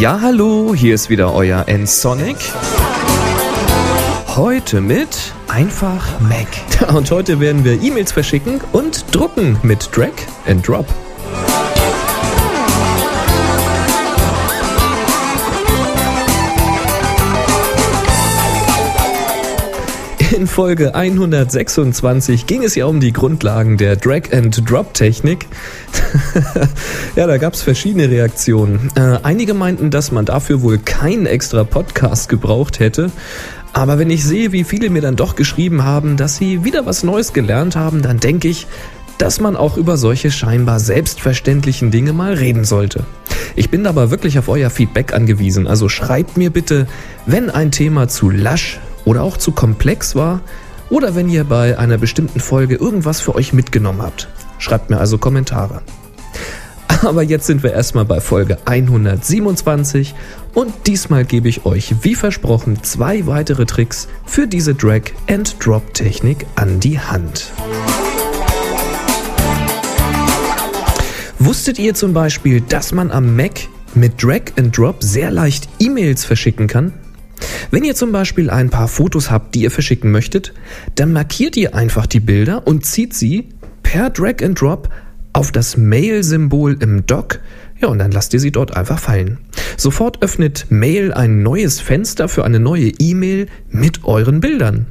Ja, hallo, hier ist wieder euer N-Sonic. Heute mit einfach Mac. Und heute werden wir E-Mails verschicken und drucken mit Drag and Drop. In Folge 126 ging es ja um die Grundlagen der Drag-and-Drop-Technik. ja, da gab es verschiedene Reaktionen. Äh, einige meinten, dass man dafür wohl keinen extra Podcast gebraucht hätte. Aber wenn ich sehe, wie viele mir dann doch geschrieben haben, dass sie wieder was Neues gelernt haben, dann denke ich, dass man auch über solche scheinbar selbstverständlichen Dinge mal reden sollte. Ich bin aber wirklich auf euer Feedback angewiesen, also schreibt mir bitte, wenn ein Thema zu lasch oder auch zu komplex war oder wenn ihr bei einer bestimmten Folge irgendwas für euch mitgenommen habt. Schreibt mir also Kommentare. Aber jetzt sind wir erstmal bei Folge 127 und diesmal gebe ich euch, wie versprochen, zwei weitere Tricks für diese Drag-and-Drop-Technik an die Hand. Wusstet ihr zum Beispiel, dass man am Mac mit Drag and Drop sehr leicht E-Mails verschicken kann? Wenn ihr zum Beispiel ein paar Fotos habt, die ihr verschicken möchtet, dann markiert ihr einfach die Bilder und zieht sie per Drag and Drop auf das Mail-Symbol im Dock. Ja, und dann lasst ihr sie dort einfach fallen. Sofort öffnet Mail ein neues Fenster für eine neue E-Mail mit euren Bildern.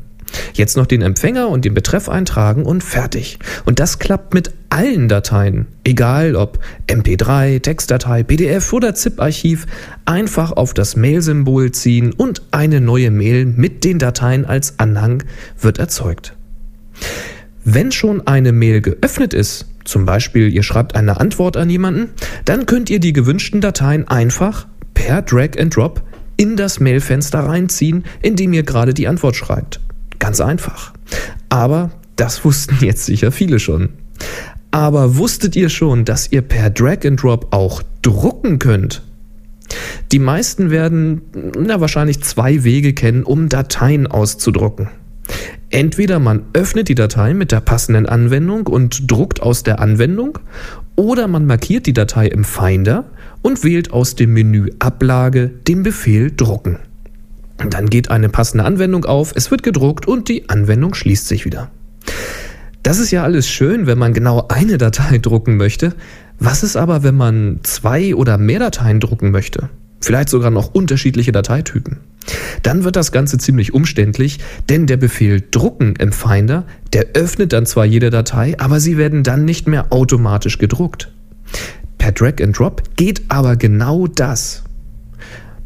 Jetzt noch den Empfänger und den Betreff eintragen und fertig. Und das klappt mit allen Dateien, egal ob MP3, Textdatei, PDF oder ZIP-Archiv, einfach auf das Mail-Symbol ziehen und eine neue Mail mit den Dateien als Anhang wird erzeugt. Wenn schon eine Mail geöffnet ist, zum Beispiel ihr schreibt eine Antwort an jemanden, dann könnt ihr die gewünschten Dateien einfach per Drag and Drop in das Mailfenster reinziehen, in dem ihr gerade die Antwort schreibt. Ganz einfach. Aber das wussten jetzt sicher viele schon. Aber wusstet ihr schon, dass ihr per Drag and Drop auch drucken könnt? Die meisten werden na, wahrscheinlich zwei Wege kennen, um Dateien auszudrucken. Entweder man öffnet die Datei mit der passenden Anwendung und druckt aus der Anwendung, oder man markiert die Datei im Finder und wählt aus dem Menü Ablage den Befehl Drucken. Dann geht eine passende Anwendung auf, es wird gedruckt und die Anwendung schließt sich wieder. Das ist ja alles schön, wenn man genau eine Datei drucken möchte. Was ist aber, wenn man zwei oder mehr Dateien drucken möchte? Vielleicht sogar noch unterschiedliche Dateitypen. Dann wird das Ganze ziemlich umständlich, denn der Befehl drucken im Finder, der öffnet dann zwar jede Datei, aber sie werden dann nicht mehr automatisch gedruckt. Per Drag and Drop geht aber genau das.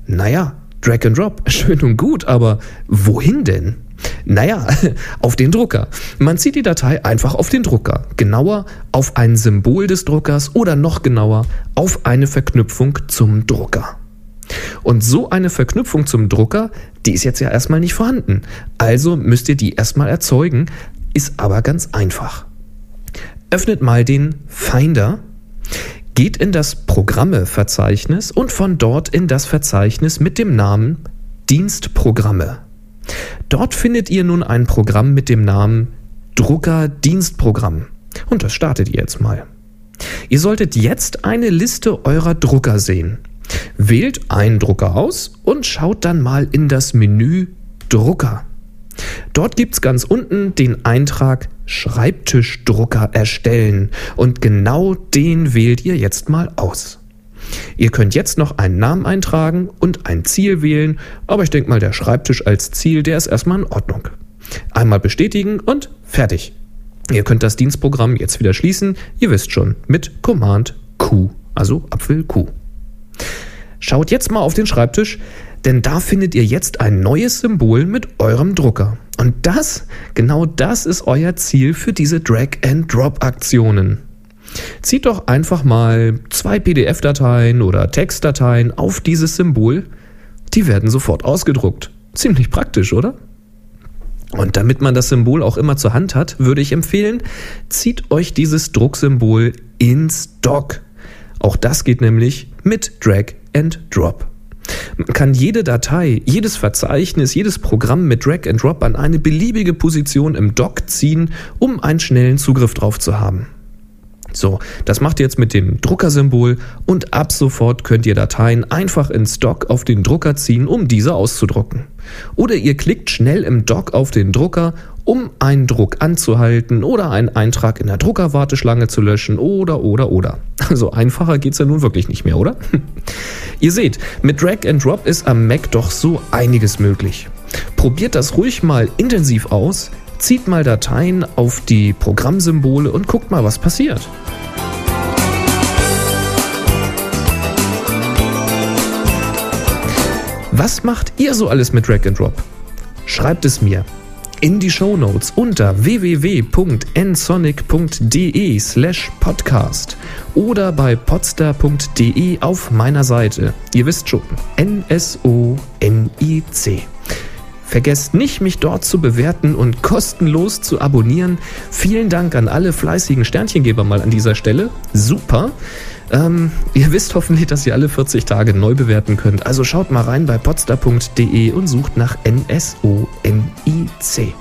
Naja, Drag and Drop, schön und gut, aber wohin denn? Naja, auf den Drucker. Man zieht die Datei einfach auf den Drucker. Genauer auf ein Symbol des Druckers oder noch genauer auf eine Verknüpfung zum Drucker. Und so eine Verknüpfung zum Drucker, die ist jetzt ja erstmal nicht vorhanden. Also müsst ihr die erstmal erzeugen, ist aber ganz einfach. Öffnet mal den Finder Geht in das Programme-Verzeichnis und von dort in das Verzeichnis mit dem Namen Dienstprogramme. Dort findet ihr nun ein Programm mit dem Namen Drucker Dienstprogramm. Und das startet ihr jetzt mal. Ihr solltet jetzt eine Liste eurer Drucker sehen. Wählt einen Drucker aus und schaut dann mal in das Menü Drucker. Dort gibt es ganz unten den Eintrag Schreibtischdrucker erstellen und genau den wählt ihr jetzt mal aus. Ihr könnt jetzt noch einen Namen eintragen und ein Ziel wählen, aber ich denke mal, der Schreibtisch als Ziel, der ist erstmal in Ordnung. Einmal bestätigen und fertig. Ihr könnt das Dienstprogramm jetzt wieder schließen, ihr wisst schon, mit Command Q, also Apfel Q. Schaut jetzt mal auf den Schreibtisch, denn da findet ihr jetzt ein neues Symbol mit eurem Drucker. Und das, genau das ist euer Ziel für diese Drag-and-Drop-Aktionen. Zieht doch einfach mal zwei PDF-Dateien oder Textdateien auf dieses Symbol. Die werden sofort ausgedruckt. Ziemlich praktisch, oder? Und damit man das Symbol auch immer zur Hand hat, würde ich empfehlen, zieht euch dieses Drucksymbol ins Dock. Auch das geht nämlich mit Drag and Drop. Man kann jede Datei, jedes Verzeichnis, jedes Programm mit Drag and Drop an eine beliebige Position im Dock ziehen, um einen schnellen Zugriff drauf zu haben. So, das macht ihr jetzt mit dem Druckersymbol und ab sofort könnt ihr Dateien einfach in Stock auf den Drucker ziehen, um diese auszudrucken. Oder ihr klickt schnell im Dock auf den Drucker, um einen Druck anzuhalten oder einen Eintrag in der Druckerwarteschlange zu löschen oder oder oder. Also einfacher geht's ja nun wirklich nicht mehr, oder? ihr seht, mit Drag and Drop ist am Mac doch so einiges möglich. Probiert das ruhig mal intensiv aus, zieht mal Dateien auf die Programmsymbole und guckt mal, was passiert. Was macht ihr so alles mit Drag and Drop? Schreibt es mir in die Show Notes unter www.nsonic.de slash podcast oder bei podster.de auf meiner Seite. Ihr wisst schon, N-S-O-N-I-C. Vergesst nicht, mich dort zu bewerten und kostenlos zu abonnieren. Vielen Dank an alle fleißigen Sternchengeber mal an dieser Stelle. Super. Ähm, ihr wisst hoffentlich, dass ihr alle 40 Tage neu bewerten könnt. Also schaut mal rein bei potsdam.de und sucht nach N-S-O-N-I-C.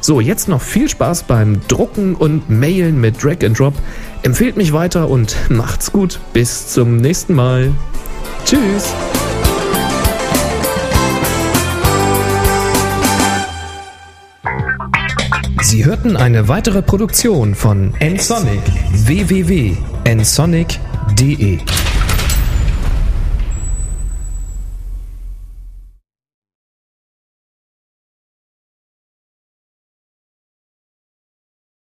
So, jetzt noch viel Spaß beim Drucken und Mailen mit Drag and Drop. Empfehlt mich weiter und macht's gut. Bis zum nächsten Mal. Tschüss. Sie hörten eine weitere Produktion von nsonic www.nsonic.de